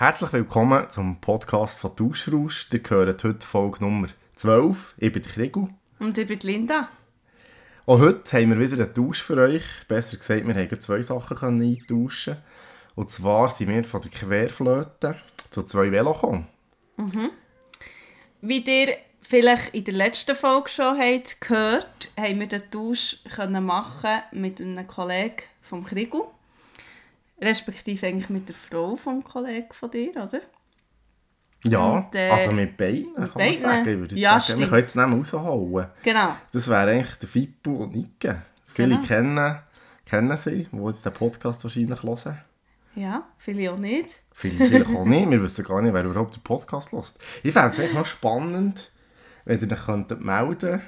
Herzlich willkommen zum Podcast von Tauschrausch. Ihr hört heute Folge Nummer 12. Ich bin der Krigu. Und ich bin die Linda. Auch heute haben wir wieder einen Tausch für euch. Besser gesagt, wir haben zwei Sachen können eintauschen Und zwar sind wir von der Querflöte zu zwei Velo gekommen. Wie ihr vielleicht in der letzten Folge schon habt gehört, haben wir den Tausch können machen mit einem Kollegen vom Krigu. Respektive eigentlich mit der Frau vom Kollegen von dir, oder? Ja, Und, äh, also mit beiden, kann man beiden? sagen. Ich würde Ja, sagen. Wir können jetzt nicht raushauen. Genau. Das wäre eigentlich der Fippo und Nike. Viele Genau. kennen, kennen sie, die jetzt den Podcast wahrscheinlich hören. Ja, viele auch nicht. Viele vielleicht auch nicht. Wir wissen gar nicht, wer überhaupt den Podcast hört. Ich fände es echt noch spannend, wenn ihr euch könntet melden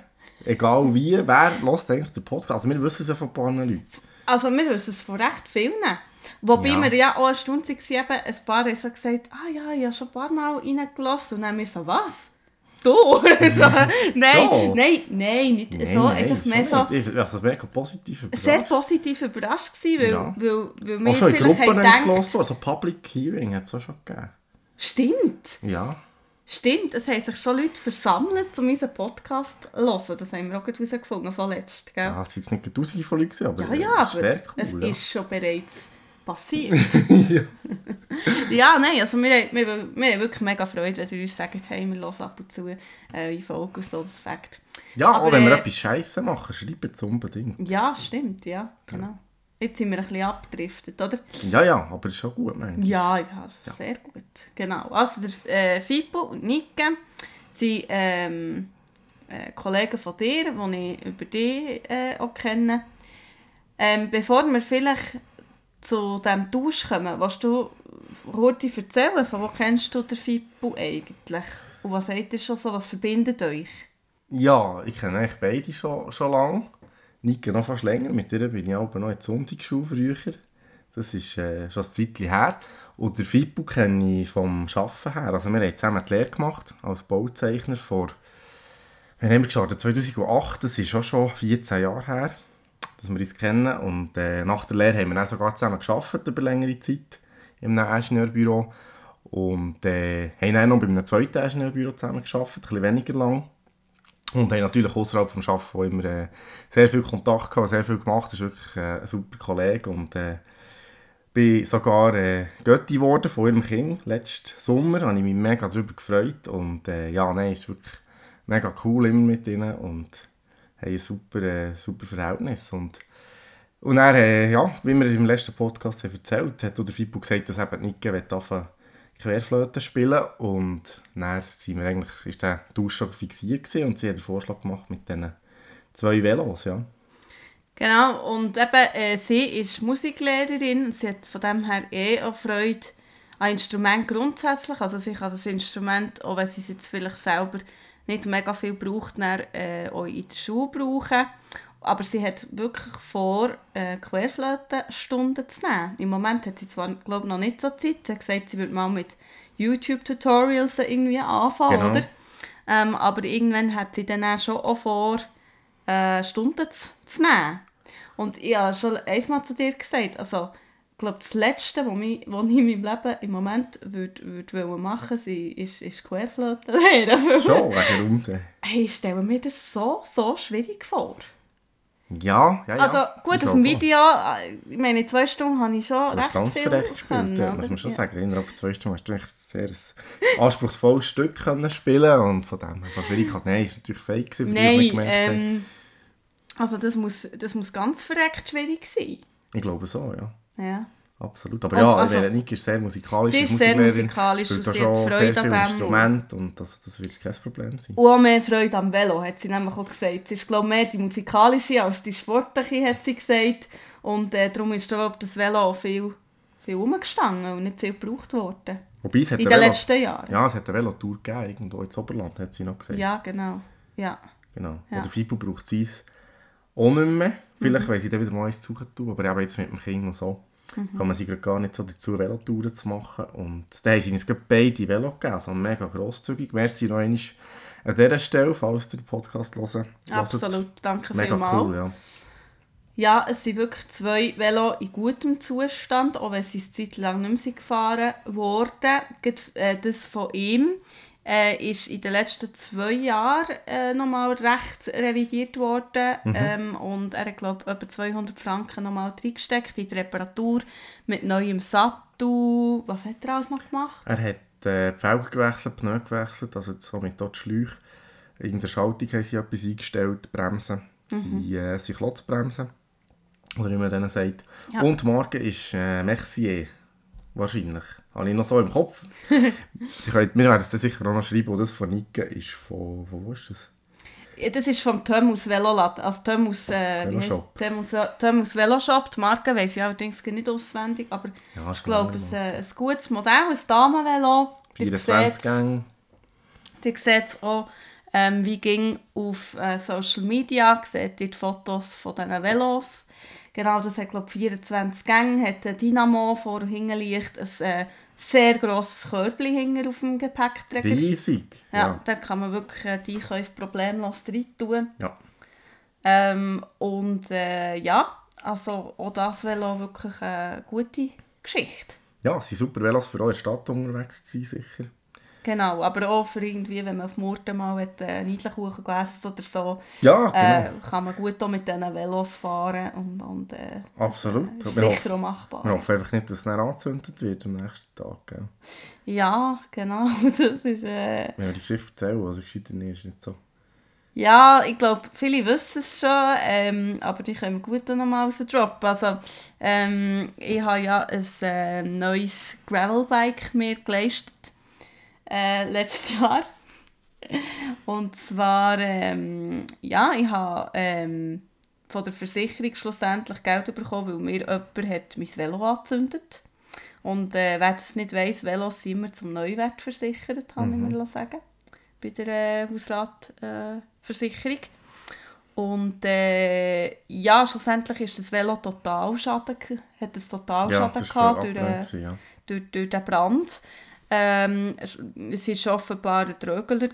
Egal wie, wer hört eigentlich den Podcast? Also wir wissen es ja von ein paar Leuten. Also wir wissen es von recht vielen. Wobei Ja. wir ja auch eine Stunde waren, ein paar haben so gesagt, ah ja, ich habe schon ein paar Mal reingelassen. Und dann haben wir so, was? Du? so, nein, So? nein, nein, nicht Nein, so. nein, einfach schon mehr so nicht. Ich war also mega positiv überrascht. sehr positiv überrascht gewesen, weil, Ja. weil, weil wir Auch schon in vielleicht Gruppen haben haben sie gedacht, gehört, also Public Hearing hat es auch schon gegeben. stimmt, Ja. stimmt, es haben sich schon Leute versammelt, um unseren Podcast zu hören. Das haben wir auch herausgefunden von letzt, gell? Ja, es sind jetzt nicht tausende von Leuten, aber, Ja, ja, es ist sehr aber cool. es ja. ist schon bereits passiert. ja. ja, nein, also wir, haben- wir, wir haben wirklich mega Freude, wenn ihr uns sagt, hey, wir hören ab und zu äh, in Folge und so, das Fakt. ja, Aber, auch wenn wir äh, etwas Scheiße machen, schreibt es unbedingt. Ja, stimmt, ja, genau. Jetzt sind wir ein bisschen abgedriftet, oder? Ja, ja, aber ist schon gut, manchmal. Ja, ja, sehr gut. Genau. Also der äh, Fippo und Nike sind ähm, äh, Kollegen von dir, die ich über dich äh, auch kenne. Ähm, bevor wir vielleicht zu diesem Tausch kommen, willst du kurz erzählen, von wo kennst du den Fippo eigentlich? Und was seid ihr schon so, was verbindet euch? Ja, ich kenne eigentlich beide schon, schon lange. Nike noch fast länger. Mit ihr bin ich aber noch in der Sonntagsschule früher. Das ist äh, schon ein Zeitchen her. Und den Fippo kenne ich vom Arbeiten her. Also wir haben zusammen die Lehre gemacht als Bauzeichner vor... Wir haben gestartet 2008, das ist auch schon 14 Jahre her, dass wir uns kennen. Und äh, nach der Lehre haben wir dann sogar zusammen gearbeitet über längere Zeit einem Ingenieurbüro. Und äh, haben dann noch bei einem zweiten Ingenieurbüro zusammen gearbeitet, ein bisschen weniger lang. Und haben natürlich außerhalb vom Arbeiten immer äh, sehr viel Kontakt gehabt, sehr viel gemacht. Er ist wirklich äh, ein super Kollege und äh, bin sogar äh, Götti geworden von ihrem Kind letzten Sommer. Da habe ich mich mega darüber gefreut und äh, ja, nein, ist wirklich mega cool immer mit ihnen und haben ein super, äh, super Verhältnis und und dann, äh, ja, wie wir im letzten Podcast haben erzählt hat, der Fippo gesagt, dass eben Nike anfangen Querflöte spielen und dann sind wir eigentlich, ist der Tausch schon fixiert und sie hat den Vorschlag gemacht mit diesen zwei Velos, ja. Genau, und eben, äh, sie ist Musiklehrerin sie hat von dem her eh auch Freude an Instrument grundsätzlich. Also sie kann das Instrument, auch wenn sie es jetzt vielleicht selber nicht mega viel braucht, dann, äh, auch in der Schule brauchen. Aber sie hat wirklich vor, äh, Querflötenstunden zu nehmen. Im Moment hat sie zwar, glaube noch nicht so Zeit. Sie hat gesagt, sie würde mal mit YouTube-Tutorials irgendwie anfangen, Genau. oder? Ähm, aber irgendwann hat sie dann auch schon auch vor, äh, Stunden zu, zu nehmen. Und ich habe schon einmal zu dir gesagt, also glaube, das Letzte, was ich, was ich in meinem Leben im Moment würde, würde machen würde, ist, ist Querflöte lernen. Schon, wegen Runde. Hey, ich stelle mir das so, so schwierig vor. Ja, ja, ja. Also gut, Ich auf dem Video, äh, ich meine, in zwei Stunden habe ich schon Du recht ganz viel gespielt, können, ja, muss man schon Ja. sagen. Innerhalb von zwei Stunden hast du echt ein sehr anspruchsvolles Stück können spielen und von dem so schwierig hat. Nein, ist natürlich fake gewesen, für die, Nein, gemerkt ähm, also das muss, das muss ganz verreckt schwierig sein. Ich glaube so, ja. Ja. Absolut. Aber Und ja, also- Niki ist sehr musikalisch. Sie ist sehr musikalisch und sie hat Freude an dem. Instrumente und das, das wird kein Problem sein. Und auch mehr Freude am Velo, hat sie nämlich auch gesagt. Sie ist, glaube mehr die musikalische als die sportliche, hat sie gesagt. Und äh, darum ist glaub, das Velo auch viel, viel rumgestanden und nicht viel gebraucht worden. Wobei, es hat In den Velo, letzten Jahren. Ja, es hat eine Velotour gegeben, irgendwo ins Oberland, hat sie noch gesagt. Ja, genau. Ja. Genau. Ja. Oder Fibu braucht sie es auch nicht mehr. Vielleicht Mhm. weil sie dann wieder mal eins suchen tun, aber eben jetzt mit dem Kind und so Mhm. kann man sie gerade gar nicht so dazu, Velotouren zu machen. Und dann haben sie uns beide Velo gegeben, also mega grosszügig. Merci noch einmal an dieser Stelle, falls ihr den Podcast hören. Absolut. Danke Mega vielmals. cool, ja. Ja, es sind wirklich zwei Velo in gutem Zustand, auch wenn sie eine Zeit lang nicht mehr gefahren wurden. Äh, das von ihm äh, ist in den letzten zwei Jahren äh, nochmal recht revidiert worden. Mhm. Ähm, und er hat, glaube etwa 200 Franken nochmal reingesteckt in die Reparatur mit neuem Sattel. Was hat er alles noch gemacht? Er hat äh, die Felgen gewechselt, Pneu gewechselt, also somit dort die Schläuche. In der Schaltung haben sie etwas eingestellt, Bremsen. Mhm. Sie äh, sind Klotzbremsen. Oder wie man denen sagt. Ja. Und Marke ist äh, Mercier. Wahrscheinlich. Habe ich noch so im Kopf. Sie können, wir werden es sicher auch noch schreiben, wo das von Nike ist. Von, von wo ist das? Das ist vom Thomas Velolad, also Thomas, äh, Veloshop. Thomas, Thomas Veloshop. Die Marke weiss ich allerdings nicht auswendig, aber ja, ich glaube, es ist ein, ein gutes Modell, ein Damenvelo. 24 Gänge. Ihr seht es auch, ähm, wie ging auf äh, Social Media, seht ihr die Fotos von diesen Velos. Genau, das hat glaube 24 Gänge, hat ein Dynamo vor liegt, ein äh, sehr grosses Körbchen hinten auf dem Gepäckträger. Riesig! Ja, ja. da kann man wirklich äh, die Einkäufe problemlos rein tun. Ja. Ähm, und äh, ja, also auch das Velo wirklich eine gute Geschichte. Ja, es sind super Velos für eure Stadt unterwegs zu sein, sicher. Genau, aber auch für irgendwie, wenn man auf Murten mal einen äh, Niedelkuchen gegessen oder so, ja, äh, genau. äh, kann man gut auch mit diesen Velos fahren und, und äh, Absolut. ist sicher auch machbar. Wir hoffen einfach nicht, dass es nicht angezündet wird am nächsten Tag. Gell? Ja, genau. Das ist, äh... Wenn wir die Geschichte erzählen, also gescheiter nicht, ist nicht so. Ja, ich glaube, viele wissen es schon, ähm, aber die können gut noch mal rausdroppen. Also, ähm, ich habe ja ein äh, neues Gravelbike mir geleistet äh, letztes Jahr. Und zwar, ähm, ja, ich habe ähm, von der Versicherung schlussendlich Geld bekommen, weil mir jemand hat mein Velo angezündet Und äh, wer das nicht weiss, Velos sind immer zum Neuwert versichert, kann mhm. ich mir sagen. Bei der äh, Hausratversicherung. Äh, und äh, ja, schlussendlich ist das Velo total Schaden, hat es total ja, Schaden gehabt durch, äh, ja. durch, durch den Brand. Ähm, es war offenbar ein Trögler.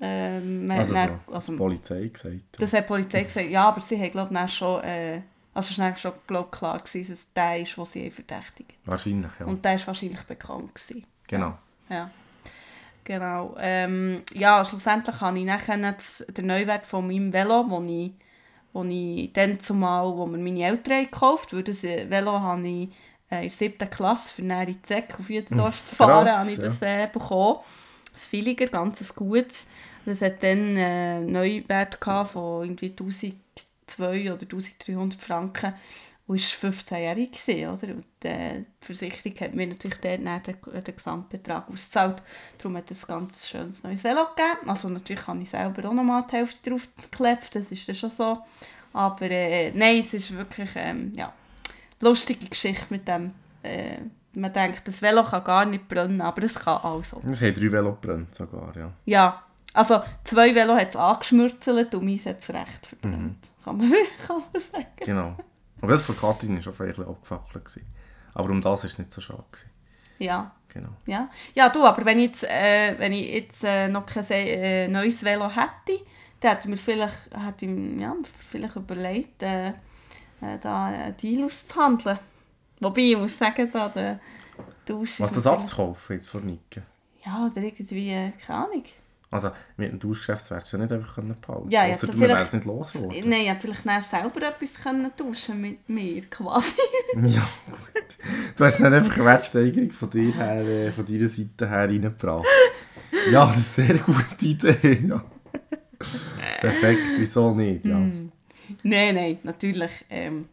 Ähm, also, dann, so, also, die Polizei gesagt. Das hat die Polizei gesagt, ja, aber sie haben glaube ich schon, äh, also schnell schon glaub, klar gewesen, dass der ist, den sie verdächtigen. Wahrscheinlich, ja. Und der war wahrscheinlich bekannt. Gewesen. Genau. Ja. Genau. Ähm, ja, schlussendlich habe ich nachher den Neuwert von meinem Velo, wo ich, wo ich dann zumal, wo mir meine Eltern gekauft haben, weil das Velo habe ich äh, in der siebten Klasse für näher in Zeck auf Jütendorf zu fahren, Krass, habe ich das äh, bekommen. Das Feeliger, ganz gutes. Das hat dann äh, einen Neuwert von irgendwie 1200 oder 1300 Franken und war 15-jährig. Oder? Und, äh, die Versicherung hat mir natürlich dort den, den Gesamtbetrag ausgezahlt. Darum hat es ein ganz schönes neues Velo gegeben. Also natürlich habe ich selber auch noch mal die Hälfte drauf geklebt, das ist dann schon so. Aber äh, nein, es ist wirklich, ähm, ja, lustige Geschichte mit dem. Äh, man denkt, das Velo kann gar nicht brennen, aber es kann also. Es hat drei Velo gebrannt sogar, ja. Ja, also zwei Velo hat es angeschmürzelt und meins hat es recht verbrannt. Mhm. Kann, man, kann man sagen. Genau. Aber das von Katrin war auch ein bisschen abgefackelt. Aber um das war es nicht so schade. Gewesen. Ja. Genau. Ja. ja, du, aber wenn ich jetzt, äh, wenn ich jetzt äh, noch kein äh, neues Velo hätte, dann hätte ich mir vielleicht, hätte ich, ja, vielleicht überlegt, äh, äh, da einen Deal auszuhandeln. Wobei, ich muss sagen, da der Dusch Was, das abzukaufen jetzt von Nike? Ja, oder irgendwie, äh, keine Ahnung. Also mit dem Tauschgeschäft wärst du ja nicht einfach behalten ja, Außer du wärst nicht losgeworden. Nein, ja, vielleicht selber etwas können tauschen mit mir, quasi. ja, gut. Du hast nicht einfach eine Wertsteigerung von dir her, äh, von deiner Seite her reingebracht. Ja, das ist eine sehr gute Idee, ja. Perfekt, wieso nicht, ja. Mm. Nein, nein, natürlich. Ähm,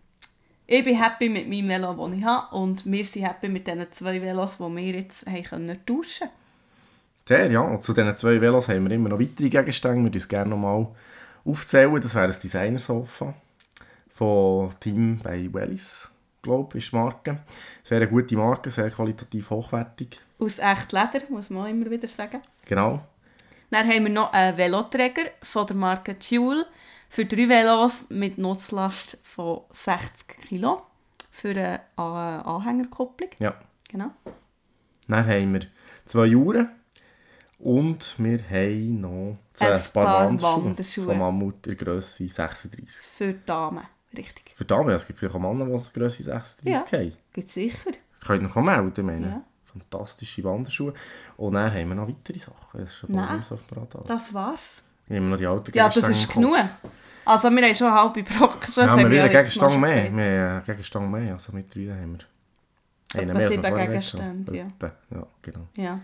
ich bin happy mit meinem Velo, das ich habe. Und wir sind happy mit den zwei Velos, die wir jetzt haben können tauschen Sehr, ja. Und zu diesen zwei Velos haben wir immer noch weitere Gegenstände. Wir uns gerne noch mal aufzählen. Das wäre ein Designersofa von Team bei Wellis, glaube ich, ist die Marke. Sehr eine gute Marke, sehr qualitativ hochwertig. Aus echt Leder, muss man immer wieder sagen. Genau. Dann haben wir noch einen Veloträger von der Marke Tuel für drei Velos mit Nutzlast von 60 Kg für eine Anhängerkupplung. Ja. Genau. Dann haben wir zwei Uhren und wir haben noch zwei ein paar, paar Wanderschuhe, von Mammut in der Grösse 36. Für Damen. richtig. Für Damen, es gibt vielleicht auch Männer, die Grösse 36 Ja. haben. Gibt sicher. Das könnt ihr noch melden, meine. Ja. Fantastische Wanderschuhe. Und dann haben wir noch weitere Sachen. Das ist schon Nein. auf dem Radar. Das war's. Wir haben noch die alten Ja, das Gegenstände ist genug. Also wir haben schon halbe Brocken. Ja, wir haben wieder Gegenstand mehr. Wir haben Gegenstand mehr. Also mit drei haben wir. Einen mehr, wir sieben Gegenstände, ja. Ja, genau. Ja.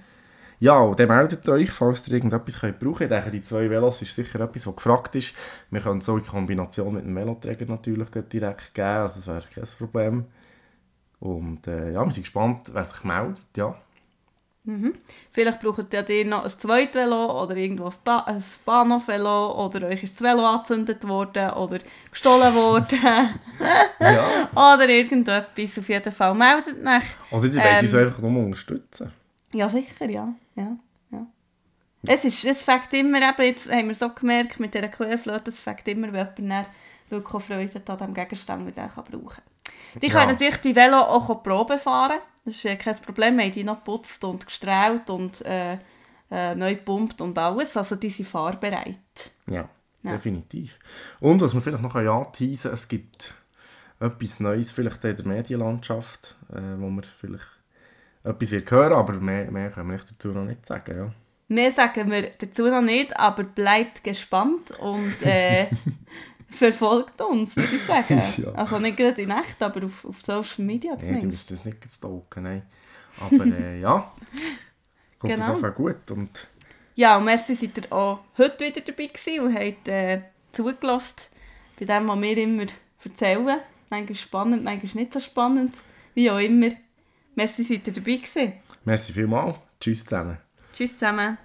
Ja, und dann meldet euch, falls ihr irgendetwas könnt brauchen könnt. Ich denke, die zwei Velos ist sicher etwas, was gefragt ist. Wir können so in Kombination mit dem Veloträger natürlich direkt geben, also das wäre kein Problem. Und äh, ja, wir sind gespannt, wer sich meldet, ja. Vielleicht braucht ihr dir noch ein zweites Velo oder irgendwo ein Da- ein Bahnhof-Velo oder euch ist das Velo angezündet worden oder gestohlen worden ja. oder irgendetwas. Auf jeden Fall meldet euch. Oder die wollen Ähm, so einfach nur unterstützen. Ja, sicher, ja. ja, ja. Es, ist, es fängt immer, eben, jetzt haben wir so gemerkt mit dieser Querflöte, es fängt immer, wenn jemand dann wirklich Freude hat an diesem Gegenstand, den er brauchen kann. Die Ja. können natürlich die Velo auch Probe fahren. Das ist ja kein Problem. Wir haben die noch geputzt und gestrahlt und äh, äh, neu gepumpt und alles. Also die sind fahrbereit. Ja, Ja. definitiv. Und was wir vielleicht noch anteasen können, es gibt etwas Neues vielleicht in der Medienlandschaft, äh, wo wir vielleicht etwas wird hören, aber mehr, mehr können wir dazu noch nicht sagen. Ja. Mehr sagen wir dazu noch nicht, aber bleibt gespannt und äh, verfolgt uns, würde ich sagen. Ja. Also nicht gerade in echt, aber auf, auf Social Media Nee, du zumindest. musst das nicht stalken, nein. Aber äh, ja, kommt Genau. auf jeden Fall gut. Und Ja, und merci, seid ihr auch heute wieder dabei gewesen und habt äh, zugelassen bei dem, was wir immer erzählen. Manchmal spannend, manchmal nicht so spannend, wie auch immer. Merci, seid ihr dabei gewesen. merci vielmals. Tschüss zusammen. Tschüss zusammen.